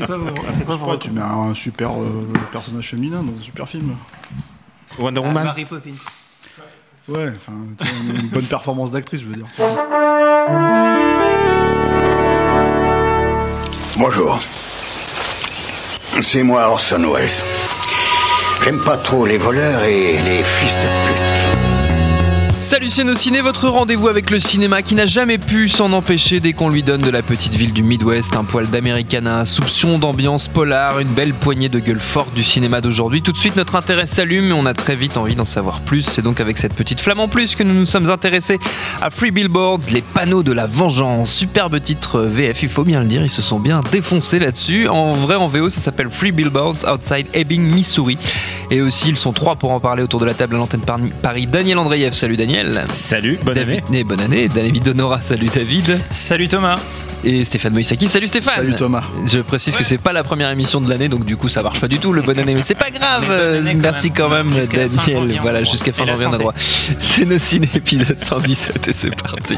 C'est quoi, c'est quoi Je sais vos pas, tu mets un super euh, personnage féminin dans un super film. Wonder Ah, Woman. Mary Poppins. Ouais, enfin, une bonne performance d'actrice, je veux dire. Bonjour. C'est moi Orson Welles. J'aime pas trop les voleurs et les fils de pute. Salut ciné, votre rendez-vous avec le cinéma qui n'a jamais pu s'en empêcher dès qu'on lui donne de la petite ville du Midwest, un poil d'Americana, un soupçon d'ambiance polar, une belle poignée de gueule forte du cinéma d'aujourd'hui. Tout de suite notre intérêt s'allume et on a très vite envie d'en savoir plus. C'est donc avec cette petite flamme en plus que nous nous sommes intéressés à Free Billboards, les panneaux de la vengeance. Superbe titre VF, il faut bien le dire, ils se sont bien défoncés là-dessus. En vrai en VO ça s'appelle Free Billboards Outside Ebbing, Missouri. Et aussi ils sont trois pour en parler autour de la table à l'antenne Par- Paris. Daniel Andreev, salut Daniel. Salut, bonne David, année. né, bonne année. David Honora, salut David. Salut Thomas. Et Stéphane Moïsaki, salut Stéphane. Salut Thomas. Je précise que c'est pas la première émission de l'année, donc du coup ça marche pas du tout le bonne année, mais c'est pas grave. Quand Merci même. quand même, fin Daniel. on voilà, jusqu'à fin Et janvier on a droit. C'est nos ciné épisode 117 et c'est parti.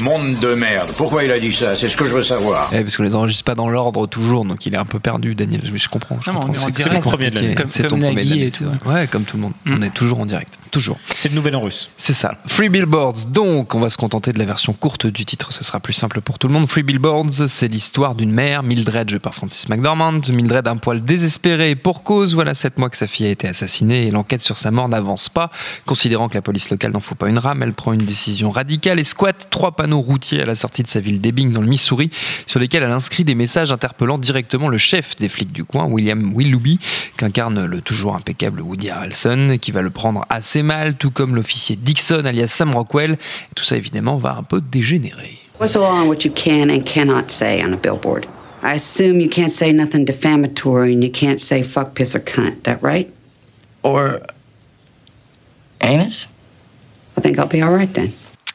Monde de merde. Pourquoi il a dit ça? C'est ce que je veux savoir. Eh, parce qu'on les enregistre pas dans l'ordre toujours, donc il est un peu perdu, Daniel. Mais je comprends. Je Non, mais comprends. on est en C'est- direct. c'est Premier de l'année. Comme- ton premier de l'année, et. Ouais, comme tout le monde. Mm. On est toujours en direct. Toujours. C'est le nouvel an russe. C'est ça. Free Billboards. Donc, on va se contenter de la version courte du titre. Ce sera plus simple pour tout le monde. Free Billboards, c'est l'histoire d'une mère, Mildred, jouée par Francis McDormand. Mildred, un poil désespéré pour cause. Voilà sept mois que sa fille a été assassinée et l'enquête sur sa mort n'avance pas. Considérant que la police locale n'en faut pas une rame, elle prend une décision radicale et squatte trois panneaux routiers à la sortie de sa ville d'Ebbing dans le Missouri, sur lesquels elle inscrit des messages interpellant directement le chef des flics du coin, William Willoughby, qu'incarne le toujours impeccable Woody Harrelson, qui va le prendre assez mal, tout comme l'officier Dixon alias Sam Rockwell. Et tout ça évidemment va un peu dégénérer. What's the law on what you can and cannot say on a billboard? I assume you can't say nothing defamatory and you can't say fuck, piss, or cunt. That right? Or anus? I think I'll be all right then.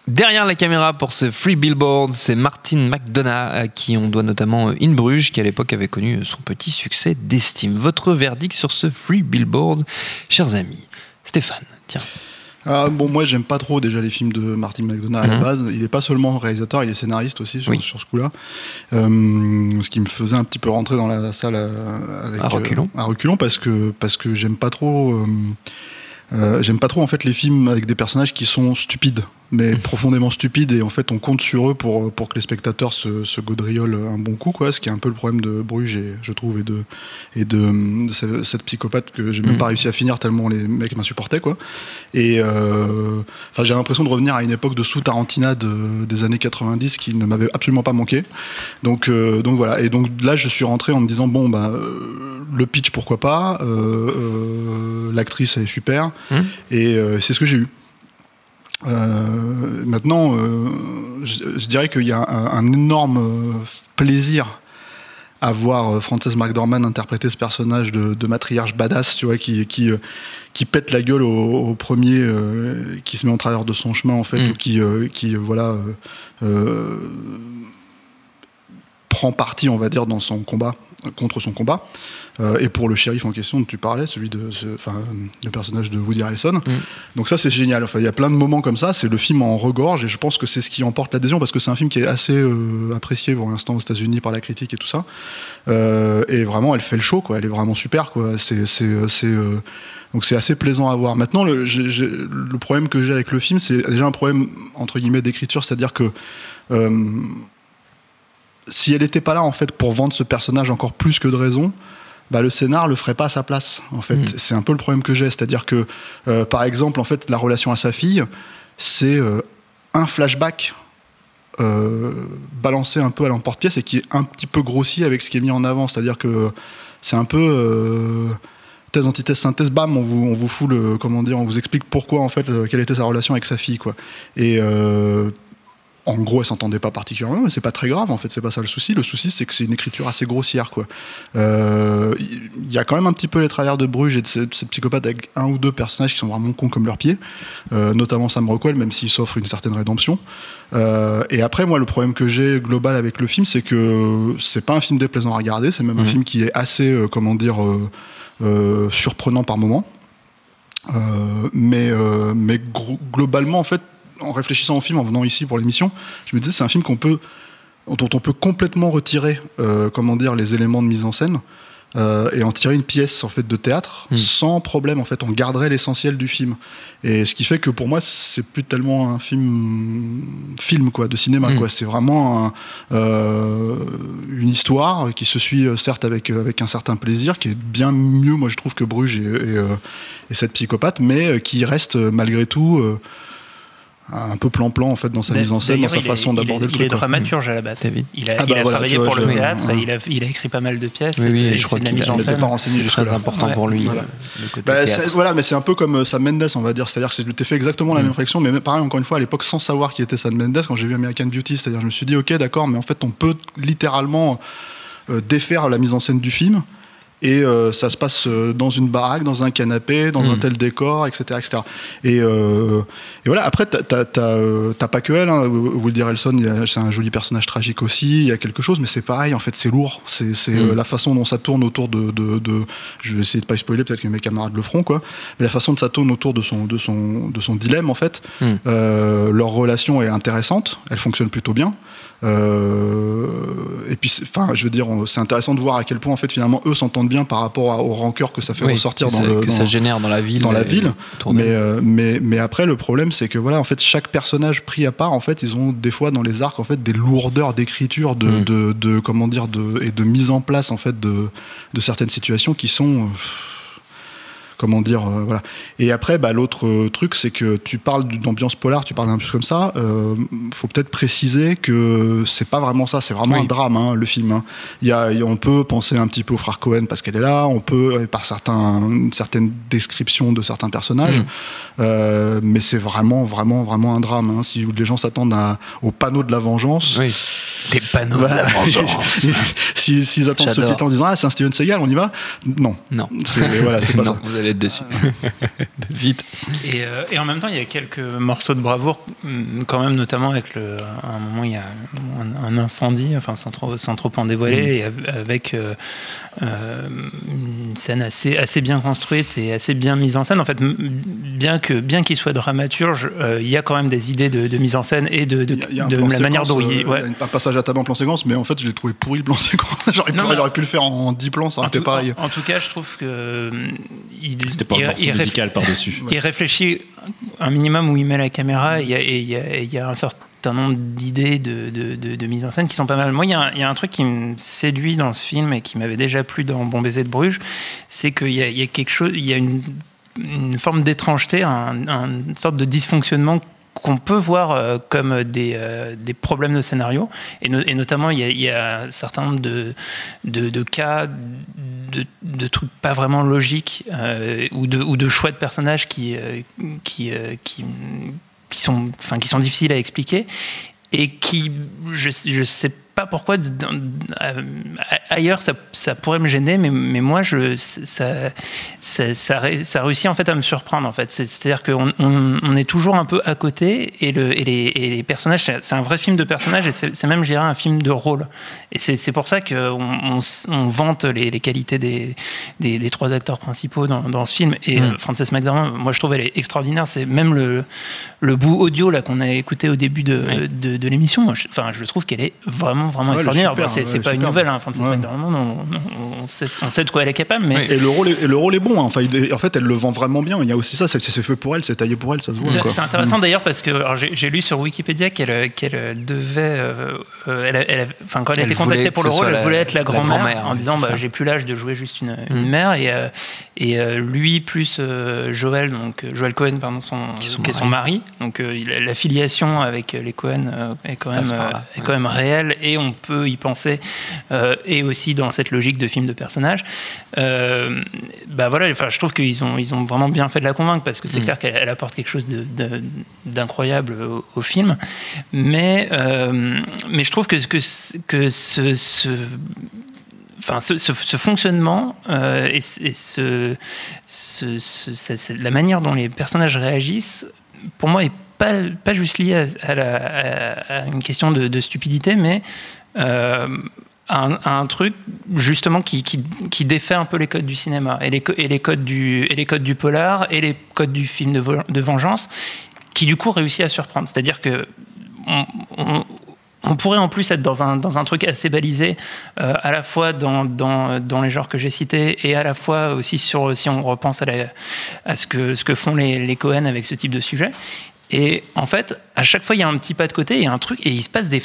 Derrière la caméra pour ce Free Billboard, c'est Martin McDonough, à qui on doit notamment In Bruges, qui à l'époque avait connu son petit succès d'estime. Votre verdict sur ce Free Billboard, chers amis Stéphane, tiens. Ah, bon, moi, j'aime pas trop déjà les films de Martin McDonagh à la Mhm. base. Il est pas seulement réalisateur, il est scénariste aussi sur, Oui. sur ce coup-là. Euh, ce qui me faisait un petit peu rentrer dans la salle euh, avec, À reculons. euh, à reculons parce que, parce que j'aime pas trop. euh, j'aime pas trop en fait les films avec des personnages qui sont stupides, mais profondément stupides et en fait on compte sur eux pour pour que les spectateurs se, se gaudriolent un bon coup quoi. Ce qui est un peu le problème de Bruges et je trouve et de et de, de ce- cette psychopathe que j'ai même Mhm. pas réussi à finir tellement les mecs m'insupportaient quoi. Et euh, j'ai l'impression de revenir à une époque de sous Tarantina de- des années 90 qui ne m'avait absolument pas manqué. Donc euh, donc voilà et donc là je suis rentré en me disant bon bah euh, le pitch pourquoi pas, euh, l'actrice elle est super Mhm. et c'est ce que j'ai eu. Euh, maintenant, euh, je, je dirais qu'il y a un, un énorme euh, plaisir à voir Frances McDormand interpréter ce personnage de, de matriarche badass, tu vois, qui, qui, qui pète la gueule au, au premier euh, qui se met en travers de son chemin, en fait, Mm. ou qui, euh, qui voilà, euh, prend parti, on va dire, dans son combat, contre son combat. Euh, et pour le shérif en question dont tu parlais, celui de, enfin, le personnage de Woody Harrelson. Donc ça, c'est génial. Enfin, il y a plein de moments comme ça. C'est le film en regorge, et je pense que c'est ce qui emporte l'adhésion parce que c'est un film qui est assez euh, apprécié pour l'instant aux États-Unis par la critique et tout ça. Euh, et vraiment, elle fait le show, quoi. Elle est vraiment super, quoi. C'est, c'est, c'est, donc c'est assez plaisant à voir. Maintenant, le, le problème que j'ai avec le film, c'est déjà un problème entre guillemets d'écriture, c'est-à-dire que si elle n'était pas là en fait pour vendre ce personnage encore plus que de raison, bah, le scénar le ferait pas à sa place. En fait, Mm. c'est un peu le problème que j'ai, c'est-à-dire que euh, par exemple, en fait, la relation à sa fille, c'est euh, un flashback. euh, balancé un peu à l'emporte-pièce et qui est un petit peu grossi avec ce qui est mis en avant. C'est-à-dire que c'est un peu thèse, antithèse, synthèse, bam, on vous, on vous fout le, comment dire, on vous explique pourquoi, en fait, quelle était sa relation avec sa fille, quoi. Et en gros, elle s'entendait pas particulièrement, mais c'est pas très grave, en fait, c'est pas ça le souci. Le souci, c'est que c'est une écriture assez grossière, quoi. Euh, Il y a quand même un petit peu les travers de Bruges et de cette, cette psychopathe avec un ou deux personnages qui sont vraiment cons comme leurs pieds, euh, notamment Sam Rockwell, même s'il s'offre une certaine rédemption. Euh, et après, moi, le problème que j'ai global avec le film, c'est que c'est pas un film déplaisant à regarder, c'est même un Mhm. film qui est assez, euh, comment dire, euh, surprenant par moment. Euh, mais euh, mais globalement, en fait, en réfléchissant au film, en venant ici pour l'émission, je me disais c'est un film qu'on peut dont on peut complètement retirer, euh, comment dire, les éléments de mise en scène. euh, et en tirer une pièce en fait de théâtre Mm. sans problème en fait on garderait l'essentiel du film et ce qui fait que pour moi c'est plus tellement un film film quoi de cinéma Mm. quoi c'est vraiment un, euh, une histoire qui se suit certes avec avec un certain plaisir qui est bien mieux moi je trouve que Bruges et, et, et cette psychopathe mais qui reste malgré tout euh, un peu plan-plan en fait dans sa mise en scène, dans sa façon d'aborder le Il est truc. dramaturge à la base. David. Il a, Ah il bah a voilà, travaillé tu vois, pour le théâtre, ouais. et il a, il a écrit pas mal de pièces. Oui, oui, et je crois qu'il mise a- en il était scène. pas renseigné C'est très important Ouais. pour lui, Voilà. euh, le côté Bah, voilà, mais c'est un peu comme euh, Sam Mendes, on va dire. C'est-à-dire que c'était fait exactement la Mm. même réflexion, mais pareil, encore une fois, à l'époque, sans savoir qui était Sam Mendes, quand j'ai vu American Beauty, c'est-à-dire, je me suis dit, ok, d'accord, mais en fait, on peut littéralement euh, défaire la mise en scène du film. Et euh, ça se passe euh, dans une baraque, dans un canapé, dans un Mm. tel décor, etc. etc. Et, euh, et voilà, après, t'as- pas que elle. Hein. Woody Harrelson, c'est un joli personnage tragique aussi. Il y a quelque chose, mais c'est pareil, en fait, c'est lourd. C'est Mm. euh, la façon dont ça tourne autour de, de, de- Je vais essayer de pas spoiler, peut-être que mes camarades le feront, quoi. Mais la façon dont ça tourne autour de son, de son, de son dilemme, en fait. Mm. Euh, leur relation est intéressante. Elle fonctionne plutôt bien. Euh, et puis, enfin, je veux dire, c'est intéressant de voir à quel point, en fait, finalement, eux s'entendent bien par rapport à- aux rancœurs que ça fait Oui, ressortir dans le. que dans- ça génère dans la ville. dans la ville, mais, euh, mais, mais après, le problème, c'est que voilà, en fait, chaque personnage pris à part, en fait, ils ont des fois dans les arcs, en fait, des lourdeurs d'écriture, de, Mm. de, de- comment dire, de, et de mise en place, en fait, de, de certaines situations qui sont. euh, Comment dire, euh, voilà. Et après, bah, l'autre euh, truc, c'est que tu parles d'ambiance polar, tu parles un peu comme ça. Euh, faut peut-être préciser que c'est pas vraiment ça, c'est vraiment Oui. un drame, hein, le film. hein. Il y a, il y a- on peut penser un petit peu au frère Cohen parce qu'elle est là, on peut, par certains, une certaine description de certains personnages, Mm. mais c'est vraiment, vraiment, vraiment un drame. hein. Si les gens s'attendent au panneau de la vengeance, Oui. Les panneaux de la voilà. vengeance. si- s'ils attendent ce titre en disant ah c'est un Steven Seagal, on y va? Non, Non. c'est voilà, pas non, ça. vous allez être dessus. Vite. Et, euh, et en même temps, il y a quelques morceaux de bravoure, hum, quand même, notamment avec le, à un moment, il y a un, un incendie, enfin, sans trop, sans trop en dévoiler, et av- avec euh, euh, une scène assez, assez bien construite et assez bien mise en scène. En fait, bien que bien qu'il soit dramaturge, euh, il y a quand même des idées de, de mise en scène et de, de, Il y a- y de la manière dont il. euh, ouais. il y a un passage à table en plan séquence, mais en fait, je l'ai trouvé pourri le plan séquence. J'aurais pu, mais- pu le faire en 10 plans, ça aurait été pareil. en- en tout cas, je trouve que hum, il, C'était pas il- musical par-dessus. Il réfléchit un minimum où il met la caméra et il y a, et il y a- et il y a un certain nombre d'idées de, de, de- de mise en scène qui sont pas mal. Moi, il y, a un, il y a un truc qui me séduit dans ce film et qui m'avait déjà plu dans Bon baiser de Bruges, c'est qu'il y a, il y a quelque chose, il y a une, une forme d'étrangeté, un, un- une sorte de dysfonctionnement qu'on peut voir euh, comme des, euh, des problèmes de scénario. Et, no- et notamment, il y, a, un certain nombre de, de, cas, de, de trucs pas vraiment logiques, euh, ou, de, ou de choix de personnages qui, qui, qui, qui, sont, enfin, qui sont difficiles à expliquer. Et qui, je je sais pas pourquoi, dans- euh, ailleurs, ça, ça pourrait me gêner, mais, mais moi, je, ça, ça, ça, ré- ça réussit en fait à me surprendre. En fait. C'est- C'est-à-dire qu'on on, on est toujours un peu à côté et, le, et, les, et les personnages, c'est un vrai film de personnages et c'est même, je dirais, un film de rôle. Et c'est pour ça qu'on on, on vante les, les qualités des, des, des trois acteurs principaux dans, dans ce film. Et Mm. euh, Frances McDormand, moi, je trouve elle est extraordinaire. C'est même le, le bout audio là qu'on a écouté au début de, Oui. de, de l'émission. Enfin, je trouve qu'elle est vraiment, vraiment Ouais, elle est extraordinaire. super, Bon, c'est ouais, pas une nouvelle, hein, Frances Ouais. McDormand. On, sait, on sait de quoi elle est capable, mais Oui. Et le rôle est, et le rôle est bon. hein. Enfin, il en fait, elle le vend vraiment bien. Il y a aussi ça. C'est fait pour elle. C'est taillé pour elle. Ça se voit. C'est intéressant d'ailleurs parce que j'ai lu sur Wikipédia qu'elle qu'elle euh, devait, euh, euh, elle, a- elle a- enfin quand elle a Elle été voulait contactée pour le rôle, elle la- voulait être la la grand-mère en disant bah, j'ai plus l'âge de jouer juste une, une Mm. mère et euh, et euh, lui plus euh, Joël donc Joël Cohen pardon son Qui sont qui est son mari donc euh, a- la filiation avec les Cohen euh, est quand même est ouais. quand même réelle et on peut y penser euh, et aussi dans cette logique de film de personnage euh, bah voilà enfin je trouve qu'ils ont ils ont vraiment bien fait de la convaincre parce que c'est Mm. clair qu'elle elle apporte quelque chose d'incroyable au, au film mais euh, mais je trouve que que ce- que ce, ce Enfin, ce, ce- ce fonctionnement euh, et, ce- et ce, la manière dont les personnages réagissent, pour moi, est pas, juste lié à, une question de, stupidité, mais euh, à un, à un truc justement qui, défait un peu les codes du cinéma et les, codes du et les codes du polar et les codes du film de, vengeance, qui du coup réussit à surprendre. C'est-à-dire que on, pourrait en plus être dans un, dans un truc assez balisé, euh, à la fois dans, dans, les genres que j'ai cités et à la fois aussi sur, si on repense à ce, que, ce que font les, les Cohen avec ce type de sujet. Et en fait, à chaque fois, il y a un petit pas de côté, il y a un truc, et il se passe des,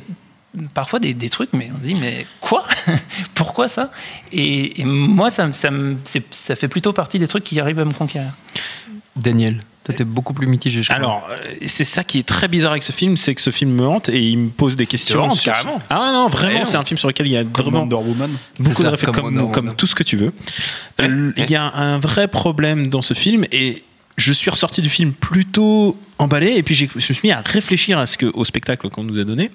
parfois des, des trucs, mais on se dit, mais quoi Pourquoi ça et, et moi, ça, ça, ça fait plutôt partie des trucs qui arrivent à me conquérir. Daniel, toi t'es beaucoup plus mitigé, je crois. Alors, euh, c'est ça qui est très bizarre avec ce film, c'est que ce film me hante et il me pose des questions. hante, sur- carrément. Ah non, vraiment, Vraiment. c'est un film sur lequel il y a Comme vraiment Woman. beaucoup C'est de ça, réflexions, comme tout ce que tu veux. Euh, Il y a un vrai problème dans ce film et je suis ressorti du film plutôt emballé et puis je me suis mis à réfléchir à ce au spectacle qu'on nous a donné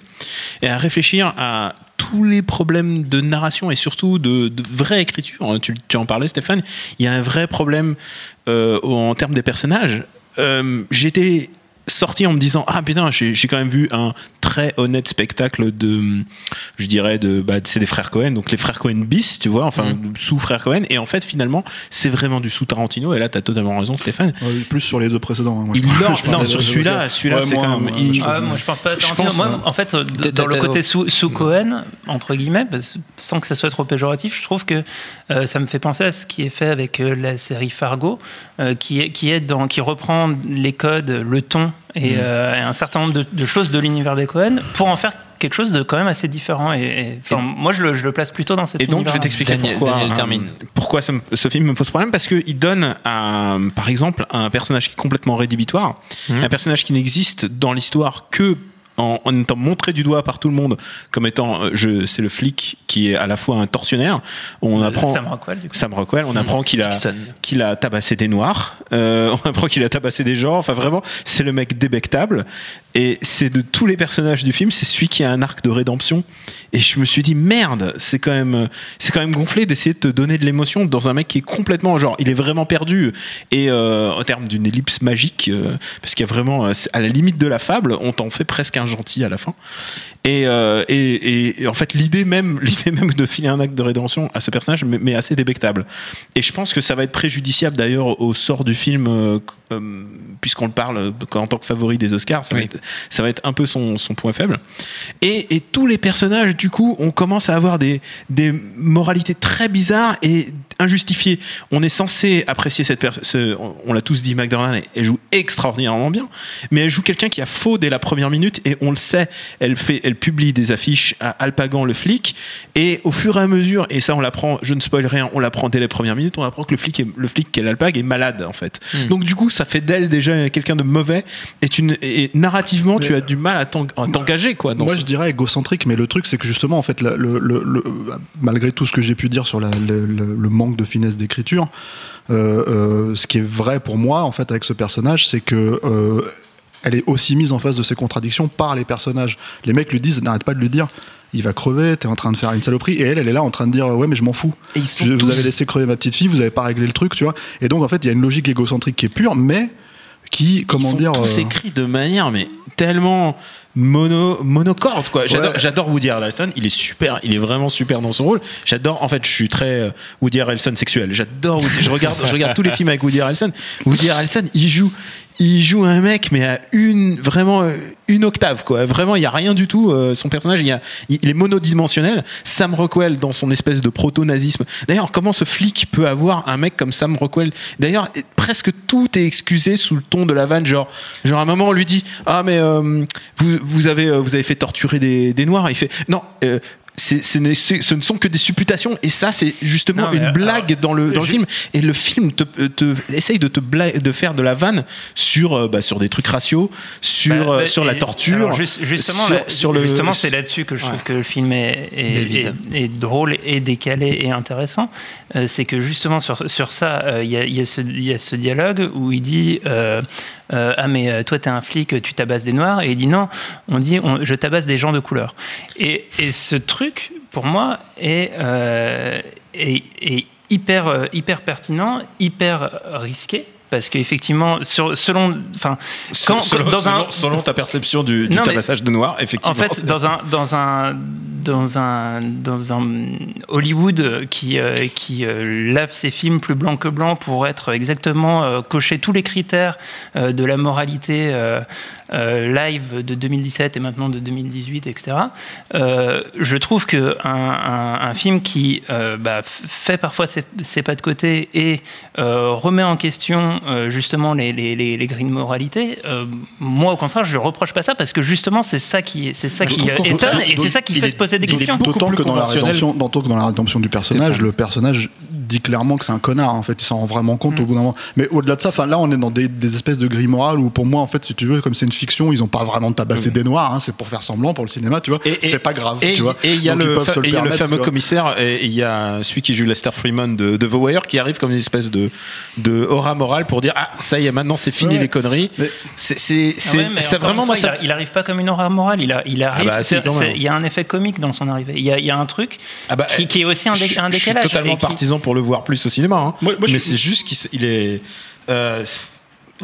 et à réfléchir à tous les problèmes de narration et surtout de, vraie écriture. Tu, tu en parlais Stéphane, il y a un vrai problème euh, en termes des personnages. Euh, J'étais sorti en me disant ah putain j'ai quand même vu un très honnête spectacle de je dirais de bah, c'est des frères Cohen donc les frères Cohen bis tu vois enfin sous frères Cohen et en fait finalement c'est vraiment du sous Tarantino et là t'as totalement raison Stéphane Ouais, plus sur les deux précédents. hein, moi, je il leur- non sur celui-là celui-là Ouais, c'est moi, quand même moi, il- je Ah, moi, je pense pas. Je Tarantino. pense, moi, hein. en fait, dans le côté sous, sous Cohen, entre guillemets, sans que ça soit trop péjoratif, je trouve que euh, ça me fait penser à ce qui est fait avec euh, la série Fargo, euh, qui, est, qui, est dans, qui reprend les codes, le ton et, euh, et un certain nombre de, de choses de l'univers des Cohen pour en faire quelque chose de quand même assez différent. Et, moi, je le, je le place plutôt dans cette Et donc, je vais t'expliquer Daniel- pourquoi, Daniel hein, termine. pourquoi ce film me pose problème? Parce qu'il donne, à, par exemple, un personnage qui est complètement rédhibitoire, Mhm. un personnage qui n'existe dans l'histoire que en, en étant montré du doigt par tout le monde comme étant, euh, je, c'est le flic qui est à la fois un tortionnaire. On apprend. Sam Rockwell, du coup. Sam Rockwell, on apprend qu'il a, qu'il a tabassé des noirs, euh, on apprend qu'il a tabassé des gens, enfin vraiment, c'est le mec débectable, et c'est de tous les personnages du film, c'est celui qui a un arc de rédemption, et je me suis dit, merde, c'est quand même, c'est quand même gonflé d'essayer de te donner de l'émotion dans un mec qui est complètement, genre, il est vraiment perdu, et euh, en termes d'une ellipse magique, euh, parce qu'il y a vraiment, à la limite de la fable, on t'en fait presque un gentil à la fin, et, euh, et, en fait, l'idée même, l'idée même de filer un acte de rédemption à ce personnage, mais, mais assez débectable. Et je pense que ça va être préjudiciable d'ailleurs au sort du film, euh, puisqu'on le parle euh, en tant que favori des Oscars. Ça, va, être, ça va être un peu son, son point faible. Et, et tous les personnages, du coup, on commence à avoir des, des moralités très bizarres et injustifiées. On est censé apprécier cette personne. On, on l'a tous dit, McDonald, elle, joue extraordinairement bien, mais elle joue quelqu'un qui a faux dès la première minute et on le sait. Elle fait, elle publie des affiches à Alpagan le flic et au fur et à mesure, et ça on l'apprend, je ne spoil rien, on l'apprend dès les premières minutes, on apprend que le flic, est, le flic qu'elle Alpag est malade en fait. Donc du coup, ça fait d'elle déjà quelqu'un de mauvais et, tu et narrativement, tu as du mal à t'eng- à t'engager quoi. Dans Moi, ce- je dirais égocentrique, mais le truc, c'est que justement, en fait, le, le- le- malgré tout ce que j'ai pu dire sur la- le manque de finesse d'écriture, euh, euh, ce qui est vrai pour moi, en fait, avec ce personnage, c'est que euh, elle est aussi mise en face de ses contradictions par les personnages. Les mecs lui disent, n'arrête pas de lui dire. Il va crever, t'es en train de faire une saloperie, et elle, elle est là en train de dire ouais, mais je m'en fous. Et ils sont Je- tous- Vous avez laissé crever ma petite fille, vous avez pas réglé le truc, tu vois. Et donc, en fait, il y a une logique égocentrique qui est pure, mais qui, comment ils sont dire, tous euh, écrits de manière mais tellement mono monocorde quoi. J'adore Ouais. j'adore Woody Harrelson, il est super, il est vraiment super dans son rôle. J'adore en fait, je suis très euh, Woody Harrelson sexuel. J'adore Woody- je regarde je regarde tous les films avec Woody Harrelson. Woody Harrelson, il joue il joue un mec mais à une vraiment euh, une octave quoi. Vraiment, il y a rien du tout euh, son personnage, il y a est monodimensionnel. Sam Rockwell dans son espèce de proto-nazisme. D'ailleurs, comment ce flic peut avoir un mec comme Sam Rockwell? D'ailleurs, presque tout est excusé sous le ton de la vanne genre genre à un moment on lui dit "Ah mais euh, vous vous avez euh, vous avez fait torturer des, des noirs." Il fait "Non, c'est, c'est- c'est- ce ne sont que des supputations et ça c'est justement Non, une alors, blague dans le dans le je- film et le film te, te essaye de te de faire de la vanne sur euh, bah, sur des trucs raciaux sur Bah, euh, bah, sur la torture alors, juste- justement, sur, là- sur le justement, c'est là-dessus que je trouve que le film est, est- David. est- est drôle et décalé et intéressant. Euh, c'est que justement sur, sur ça, euh, il y, a, il y a ce- il y a ce dialogue où il dit euh, ah mais euh, toi t'es un flic, tu tabasses des noirs et il dit non, on dit je tabasse des gens de couleur. Et, et ce truc pour moi est, euh, est- est hyper hyper pertinent, hyper risqué parce qu'effectivement, selon, enfin, quand, selon, dans un, selon- ta perception du, du Non, tabassage de noir, effectivement. en fait, dans un, dans un, dans un, dans un Hollywood qui, euh, qui euh, lave ses films plus blanc que blanc pour être exactement euh, cocher tous les critères euh, de la moralité live de 2017 et maintenant de 2018, etc. je trouve que un, un- un film qui bah, fait parfois ses, ses pas de côté et remet en question euh, justement les, les, les, les grilles de moralité, euh, moi au contraire, je ne reproche pas ça parce que justement c'est ça qui, c'est ça Je qui euh, étonne et c'est ça qui fait se poser des questions. beaucoup D'autant plus que, dans la rédemption, d'autant que dans la rédemption du personnage, le personnage dit clairement que c'est un connard. En fait, il s'en rend vraiment compte au bout d'un moment. Mais au-delà de ça, enfin là, on est dans des, des espèces de grilles morales où, pour moi, en fait, si tu veux, comme c'est une fiction, ils ont pas vraiment tabassé des noirs. hein, c'est pour faire semblant pour le cinéma, tu vois. Et- et- C'est pas grave, Et tu vois. et il y a le, fameux commissaire, et il y a celui qui joue Lester Freeman de, The Wire qui arrive comme une espèce de, de aura morale pour dire Ah, ça y est, maintenant c'est fini Ouais. les conneries. C'est c'est- Ah vraiment moi ça. il, arrive pas comme une aura morale. Il, a, il arrive. bah, si, il y a un effet comique dans son arrivée. Il y a, il y a un truc Ah bah, qui, qui est aussi un, dé- je, un je suis décalage. totalement qui- partisan pour le voir plus au cinéma. hein. Moi- moi, je mais c'est juste qu'il est. euh,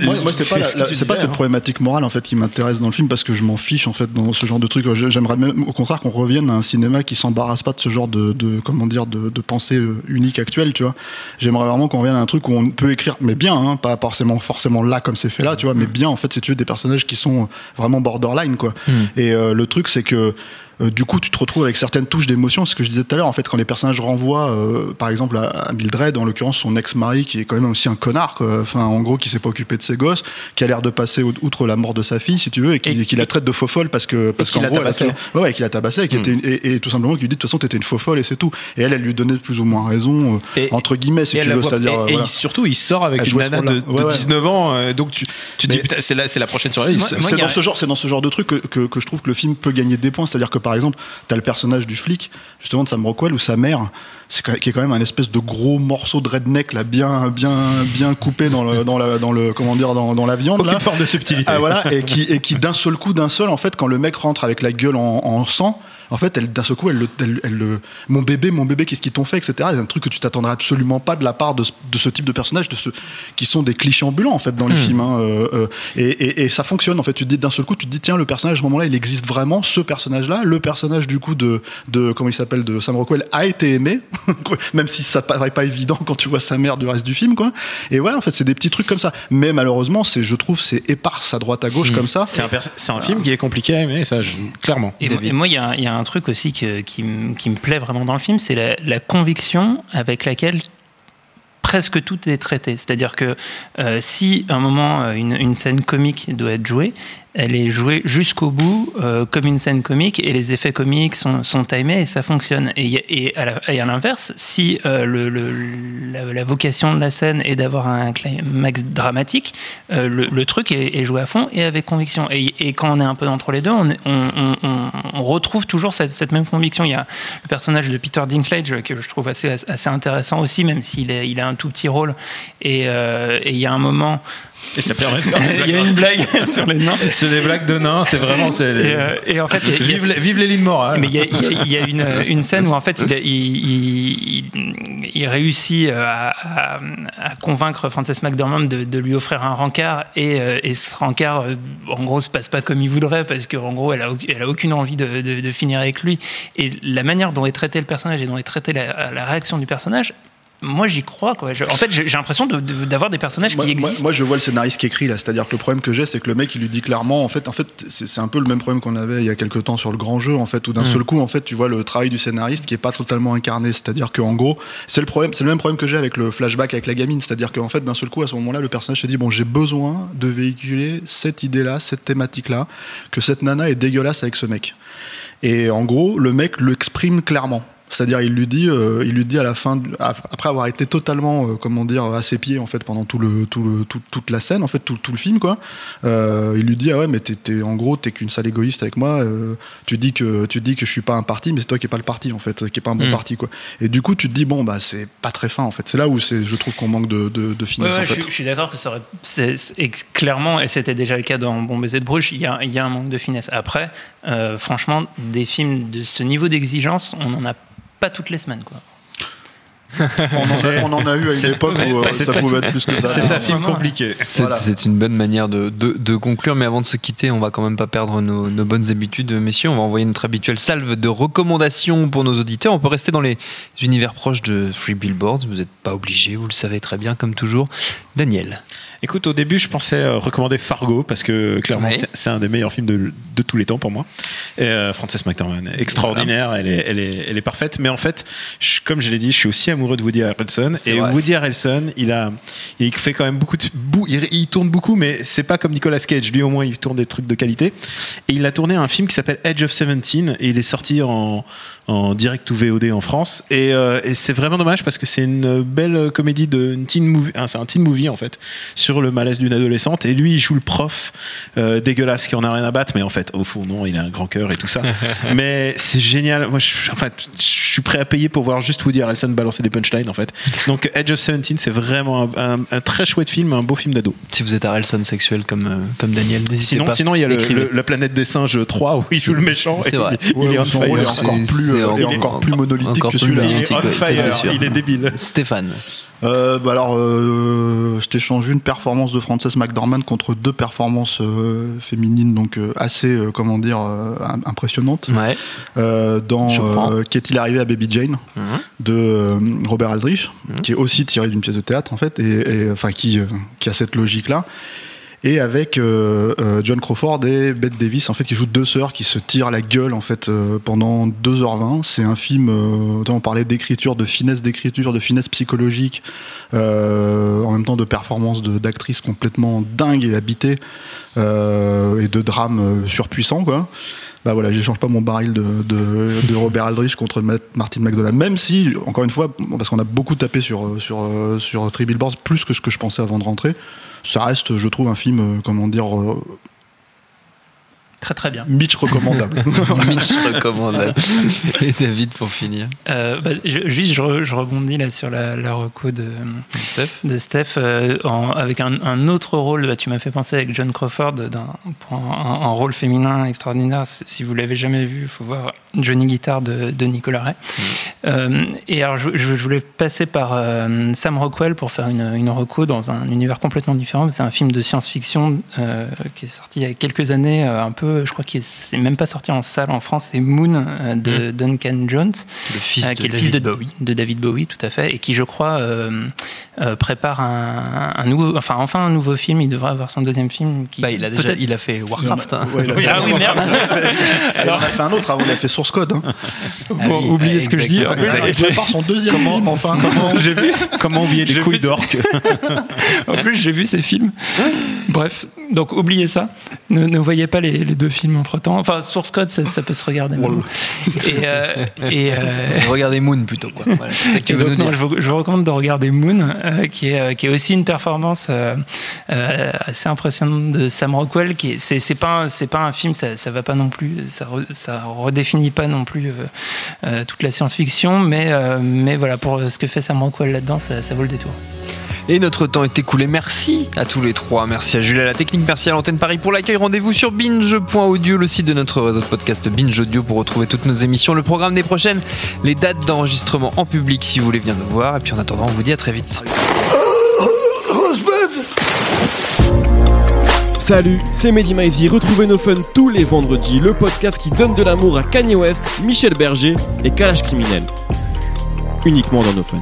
Moi, moi, c'est pas, la- ce pas cette hein. problématique morale en fait qui m'intéresse dans le film parce que je m'en fiche en fait dans ce genre de truc. J'aimerais même au contraire qu'on revienne à un cinéma qui s'embarrasse pas de ce genre de, de comment dire de, de pensée euh, unique actuelle, tu vois. J'aimerais vraiment qu'on revienne à un truc où on peut écrire, mais bien, hein, pas forcément forcément là comme c'est fait là, tu vois, mais bien en fait si tu veux des personnages qui sont vraiment borderline quoi. Et euh, le truc c'est que euh, du coup, tu te retrouves avec certaines touches d'émotion. C'est ce que je disais tout à l'heure. En fait, quand les personnages renvoient, euh, par exemple, à, à Mildred, en l'occurrence son ex-mari, qui est quand même aussi un connard, quoi. enfin, en gros, qui s'est pas occupé de ses gosses, qui a l'air de passer outre la mort de sa fille, si tu veux, et qui, Et- qui la traite de faux folle parce que parce qu'en gros, elle a toujours- ouais, ouais, qui l'a tabassée, et, qui Mm. était une- et, et tout simplement qui lui dit de toute façon, t'étais une faux folle et c'est tout. Et elle, elle lui donnait plus ou moins raison, euh, entre guillemets, si tu veux, voit- c'est-à-dire. et, surtout, il sort avec une nana de, Ouais, ouais. 19 ans, donc tu, tu dis putain, c'est la, la prochaine moi, c'est dans ce genre, c'est dans ce genre de truc que je trouve que le film peut gagner des points. C'est-à-dire que par exemple, t'as le personnage du flic, justement de Sam Rockwell, ou sa mère, c'est qui est quand même un espèce de gros morceau de redneck là, bien, bien, bien coupé dans le, dans la, dans le, comment dire, dans, dans la viande. Aucune là. forme de subtilité. Ah, voilà, et qui, et qui d'un seul coup, d'un seul, en fait, quand le mec rentre avec la gueule en, en sang, en fait, elle, d'un seul coup, elle, le- elle, elle le- mon bébé, mon bébé, qu'est-ce qu'ils t'ont fait, etc. C'est un truc que tu t'attendrais absolument pas de la part de, ce- de ce type de personnages, de ceux qui sont des clichés ambulants, en fait, dans les films. hein, euh, euh, et, et- et ça fonctionne, en fait. Tu te dis d'un seul coup, tu te dis, tiens, le personnage, à ce moment-là, il existe vraiment, ce personnage-là. Le personnage, du coup, de, de comment il s'appelle, de Sam Rockwell, a été aimé, même si ça paraît pas évident quand tu vois sa mère du reste du film, quoi. Et voilà, en fait, c'est des petits trucs comme ça. Mais malheureusement, c'est, je trouve, c'est éparse à droite à gauche comme ça. C'est un, c'est un film qui est compliqué à aimer, ça, je- clairement. Et, et moi, il y, a un- il y a un truc aussi qui, me- plaît vraiment dans le film, c'est la, conviction avec laquelle presque tout est traité. C'est-à-dire que euh, si à un moment euh, une scène comique doit être jouée, elle est jouée jusqu'au bout euh, comme une scène comique et les effets comiques sont, timés et ça fonctionne. Et, à l'inverse, si euh, la, vocation de la scène est d'avoir un climax dramatique, euh, le, truc est, joué à fond et avec conviction. Et, quand on est un peu entre les deux, on, retrouve toujours cette, même conviction. Il y a le personnage de Peter Dinklage que je trouve assez, intéressant aussi, même s'il a un tout petit rôle. Et il y a un moment, Et ça permet de faire des il y a une blague sur les nains. C'est des blagues de nains, c'est vraiment. c'est les- Et, euh, et en fait, a- vive, les, vive les lignes morales. mais il y a, il y a- il y a une, une scène où en fait il, a- il- il- il- il réussit à, à- à convaincre Frances McDormand de, de lui offrir un rencard et, euh, et ce rencard euh, en gros se passe pas comme il voudrait parce qu'en gros elle a, au- elle a aucune envie de, de- de finir avec lui et la manière dont est traité le personnage et dont est traitée la, la réaction du personnage moi j'y crois quoi. Je- en fait j'ai l'impression de- de- d'avoir des personnages Moi, qui existent moi, je vois le scénariste qui écrit là, c'est-à-dire que le problème que j'ai, c'est que le mec, il lui dit clairement, en fait, en fait, c'est un peu le même problème qu'on avait il y a quelques temps sur le grand jeu, en fait, où d'un seul coup, en fait, tu vois le travail du scénariste qui est pas totalement incarné, c'est-à-dire qu'en gros, c'est le problème, c'est le même problème que j'ai avec le flashback avec la gamine, c'est-à-dire qu'en fait, d'un seul coup, à ce moment-là, le personnage se dit, bon, j'ai besoin de véhiculer cette idée-là, cette thématique-là, que cette nana est dégueulasse avec ce mec. Et en gros, le mec l'exprime clairement. C'est-à-dire, il lui dit, euh, il lui dit à la fin, après avoir été totalement, euh, comment dire, à ses pieds en fait pendant tout le, tout le, tout- toute la scène, en fait, tout, tout le film, quoi. Euh, il lui dit, ah ouais, mais t'es, t'es- en gros, t'es qu'une sale égoïste avec moi. tu dis que, tu dis que je suis pas un parti, mais c'est toi qui est pas le parti, en fait, qui est pas un bon Mm. parti, quoi. Et du coup, tu te dis, bon, bah, c'est pas très fin, en fait. C'est là où c'est, je trouve qu'on manque de, de, de Ouais, finesse, ouais, en je, fait. suis- je suis d'accord que ça aurait. c'est- clairement, et c'était déjà le cas dans Bon baiser de Bruges, il y a, y a un manque de finesse. Après, franchement, des films de ce niveau d'exigence, on n'en a pas toutes les semaines. Quoi. On en, a, on en a eu à une époque où euh, c'est ça pouvait être plus que ça. C'est un film compliqué. C'est Voilà. une bonne manière de, de- de conclure, mais avant de se quitter, on va quand même pas perdre nos, nos bonnes habitudes, messieurs. On va envoyer notre habituelle salve de recommandations pour nos auditeurs. On peut rester dans les univers proches de Free Billboards. Vous n'êtes pas obligé, vous le savez très bien, comme toujours. Daniel. Écoute, au début, je pensais euh, recommander Fargo parce que clairement, c'est- un des meilleurs films de, de tous les temps pour moi. Et, euh, Frances McDormand, extraordinaire, elle, est, elle, est, elle est parfaite. Mais en fait, je- comme je l'ai dit, je suis aussi amoureux de Woody Harrelson. Et vrai. Woody Harrelson, il a, il fait quand même beaucoup de, il, il tourne beaucoup, mais c'est pas comme Nicolas Cage. Lui, au moins, il tourne des trucs de qualité. Et il a tourné un film qui s'appelle Edge of Seventeen et il est sorti en, en direct ou VOD en France. Et, euh, et c'est vraiment dommage parce que c'est une belle comédie de une teen movie, hein, c'est un teen movie en fait sur le malaise d'une adolescente. Et lui, il joue le prof euh, dégueulasse qui en a rien à battre, mais en fait, au fond, non, il a un grand cœur et tout ça. mais c'est génial. Moi, je, en fait, je suis prêt à payer pour voir juste Woody Harrelson balancer des punchlines en fait. Donc Edge of Seventeen, c'est vraiment un, un- un très chouette film, un beau film d'ado. Si vous êtes Harrelson sexuel comme, euh, comme Daniel, n'hésitez Sinon, pas. sinon, il y a le, le- la planète des singes 3 où il joue le méchant. C'est et vrai. Il, est on fire. encore plus, euh, encore monolithique encore que celui-là. Il est monolithique, on fire, il est débile. Stéphane. Euh, bah alors, euh, je t'échange une performance de Frances McDormand contre deux performances euh, féminines, donc euh, assez, euh, comment dire, euh, im- impressionnantes. Ouais. Euh, dans euh, Qu'est-il arrivé à Baby Jane Mhm. de Robert Aldrich, Mhm. qui est aussi tiré d'une pièce de théâtre en fait, et, et, enfin qui, euh, qui a cette logique là. Et avec euh, euh, John Crawford et Bette Davis, en fait, qui jouent deux sœurs qui se tirent la gueule en fait euh, pendant 2h20. C'est un film, on parlait d'écriture, de finesse d'écriture, de finesse psychologique, en même temps de performance d'actrices complètement dingue et habitée, et de drame surpuissant quoi. Bah voilà, j'échange pas mon baril de, de, Robert Aldrich contre Ma- Martin McDonagh, même si, encore une fois, parce qu'on a beaucoup tapé sur, euh, sur, euh, sur Three Billboards, plus que ce que je pensais avant de rentrer, ça reste, je trouve, un film, euh, comment dire, Très très bien. Mitch recommandable. Mitch recommande. Et David pour finir. Euh, bah, je- juste, je, re- je rebondis là sur la, la reco de Steph, de Steph euh, en- avec un, un autre rôle. Bah, tu m'as fait penser avec John Crawford d'un- pour un, un rôle féminin extraordinaire. Si vous l'avez jamais vu, il faut voir Johnny Guitar de, de Nicolas Ray. Euh, et alors, je, je- je voulais passer par euh, Sam Rockwell pour faire une, une reco dans un univers complètement différent. C'est un film de science-fiction euh, qui est sorti il y a quelques années, euh, un peu, je crois qu'il c'est même pas sorti en salle en France. C'est Moon euh, de Duncan Jones. Le fils Euh, de qui est le David fils de, Bowie. de David Bowie, tout à fait, et qui, je crois, euh, euh, prépare un, un nouveau, enfin, enfin un nouveau film. Il devrait avoir son deuxième film. Qui Bah, il a déjà peut-être- il a fait Warcraft. hein. Ouais, il a fait- Ah oui, merde. Il en a fait un autre avant, il a fait Source Code. Hein. Ah Bon, oui, oubliez ce que je dis. plus, Il prépare son deuxième film, enfin. Vu Comment oublier les couilles d'orque En plus, j'ai vu ces films. Bref, donc oubliez ça. Ne, ne voyez pas les, les deux films entre temps. Enfin, Source Code, ça, ça peut se regarder. même. Et, euh, et, euh, Regardez Moon plutôt. Quoi. Voilà, c'est ça que tu Et veux donc, nous non, dire. je, vous, je vous recommande de regarder Moon, euh, qui, est, euh, qui est aussi une performance euh, euh, assez impressionnante de Sam Rockwell. Qui est, c'est, c'est pas, un- c'est pas un film, ça, ça va pas non plus, ça, re- ça redéfinit pas non plus euh, euh, toute la science-fiction, mais, euh, mais voilà, pour ce que fait Sam Rockwell là-dedans, ça, ça vaut le détour. Et notre temps est écoulé. Merci à tous les trois. Merci à Julie à la technique. Merci à l'antenne Paris pour l'accueil. Rendez-vous sur binge.audio, le site de notre réseau de podcast Binge Audio pour retrouver toutes nos émissions, le programme des prochaines, les dates d'enregistrement en public si vous voulez venir nous voir. Et puis en attendant, on vous dit à très vite. Salut, c'est Mehdi Maizy. Retrouvez nos fun tous les vendredis, le podcast qui donne de l'amour à Kanye West, Michel Berger et Kalash Criminel. Uniquement dans nos fun.